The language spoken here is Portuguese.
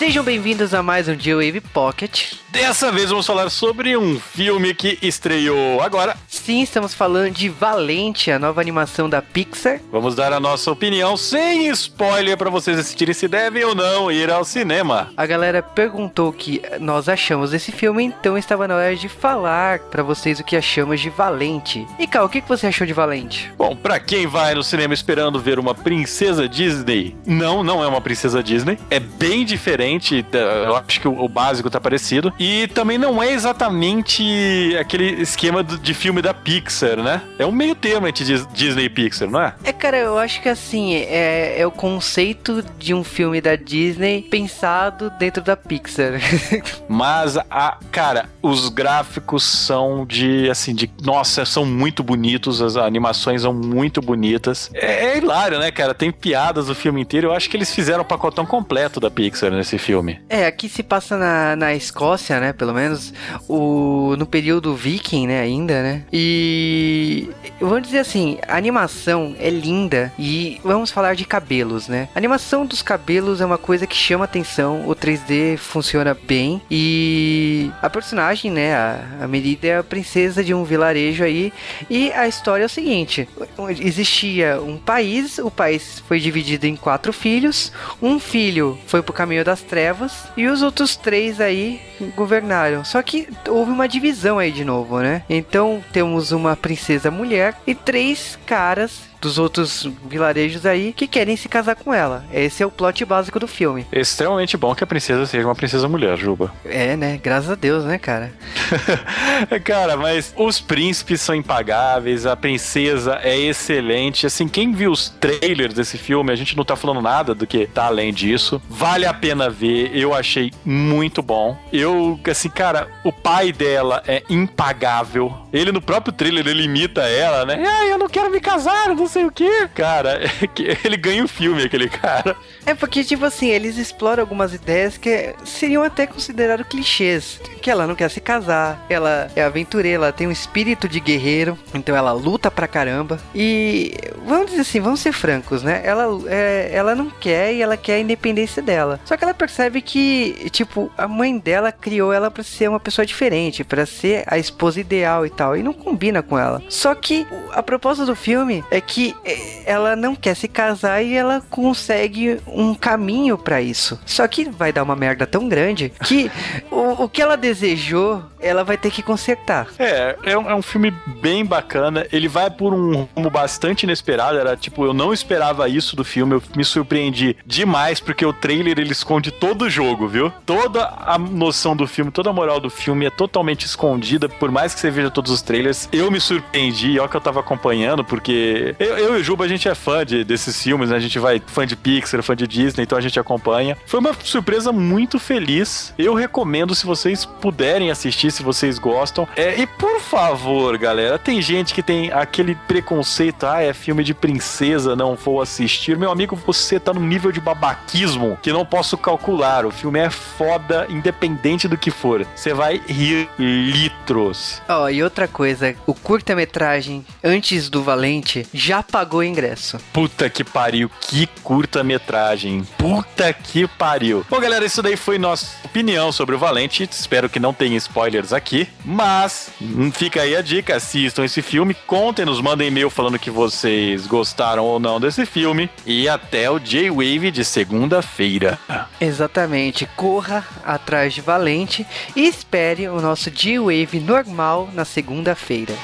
Sejam bem-vindos a mais um G-Wave Pocket. Dessa vez vamos falar sobre um filme que estreou agora. Sim, estamos falando de Valente, a nova animação da Pixar. Vamos dar a nossa opinião sem spoiler para vocês decidirem se devem ou não ir ao cinema. A galera perguntou o que nós achamos desse filme, então estava na hora de falar para vocês o que achamos de Valente. E Cal, o que você achou de Valente? Bom, para quem vai no cinema esperando ver uma princesa Disney, não, não é uma princesa Disney. É bem diferente, eu acho que o básico tá parecido. E também não é exatamente aquele esquema de filme da Pixar, né? É um meio termo entre Disney e Pixar, não é? É, cara, eu acho que assim, é, é o conceito de um filme da Disney pensado dentro da Pixar. Mas, a, cara, os gráficos são de, assim, de. Nossa, são muito bonitos, as animações são muito bonitas. É, é hilário, né, cara? Tem piadas o filme inteiro. Eu acho que eles fizeram o pacotão completo da Pixar nesse filme. É, aqui se passa na, na Escócia né? Pelo menos o, no período viking, né? Ainda, né? E vamos dizer assim, a animação é linda e vamos falar de cabelos, né? A animação dos cabelos é uma coisa que chama atenção, o 3D funciona bem e a personagem, né? A, a Merida é a princesa de um vilarejo aí e a história é o seguinte: existia um país, o país foi dividido em quatro filhos, um filho foi pro caminho das trevas e os outros três aí governaram. Só que houve uma divisão aí de novo, né? Então temos uma princesa mulher e três caras dos outros vilarejos aí que querem se casar com ela. Esse é o plot básico do filme. Extremamente bom que a princesa seja uma princesa mulher, Juba. É, né? Graças a Deus, né, cara? cara, mas os príncipes são impagáveis, a princesa é excelente. Assim, quem viu os trailers desse filme, a gente não tá falando nada do que tá além disso. Vale a pena ver, eu achei muito bom. Eu, assim, cara, o pai dela é impagável. Ele no próprio trailer, ele imita ela, né? Ah, eu não quero me casar, não sei o que. Cara, ele ganha o filme, aquele cara. É porque, tipo assim, eles exploram algumas ideias que seriam até consideradas clichês. Que ela não quer se casar, ela é aventureira, ela tem um espírito de guerreiro, então ela luta pra caramba. E vamos dizer assim, vamos ser francos, né? Ela, é, ela não quer e ela quer a independência dela. Só que ela percebe que, tipo, a mãe dela criou ela para ser uma pessoa diferente, para ser a esposa ideal e tal. E não combina com ela. Só que a proposta do filme é que eh, ela não quer se casar e ela consegue um caminho para isso. Só que vai dar uma merda tão grande que o, o que ela desejou, ela vai ter que consertar. É, é um, é um filme bem bacana. Ele vai por um rumo bastante inesperado. Era tipo, eu não esperava isso do filme. Eu me surpreendi demais porque o trailer ele esconde todo o jogo, viu? Toda a noção do filme, toda a moral do filme é totalmente escondida. Por mais que você veja todos os trailers, eu me surpreendi. Olha que eu tava acompanhando, porque eu, eu e o Juba, a gente é fã de, desses filmes, né? A gente vai fã de Pixar, fã de Disney, então a gente acompanha. Foi uma surpresa muito feliz. Eu recomendo se vocês puderem assistir, se vocês gostam. É, e por favor, galera, tem gente que tem aquele preconceito, ah, é filme de princesa, não vou assistir. Meu amigo, você tá num nível de babaquismo que não posso calcular. O filme é foda, independente do que for. Você vai rir litros. Ó, oh, e outra coisa, o curta-metragem antes do Valente já pagou ingresso. Puta que pariu, que curta-metragem. Puta que pariu. Bom, galera, isso daí foi nossa opinião sobre o Valente. Espero que não tenha spoilers aqui, mas hum, fica aí a dica: assistam esse filme, contem, nos mandem e-mail falando que vocês gostaram ou não desse filme. E até o J-Wave de segunda-feira. Exatamente. Corra atrás de Valente e espere o nosso J-Wave normal na segunda-feira.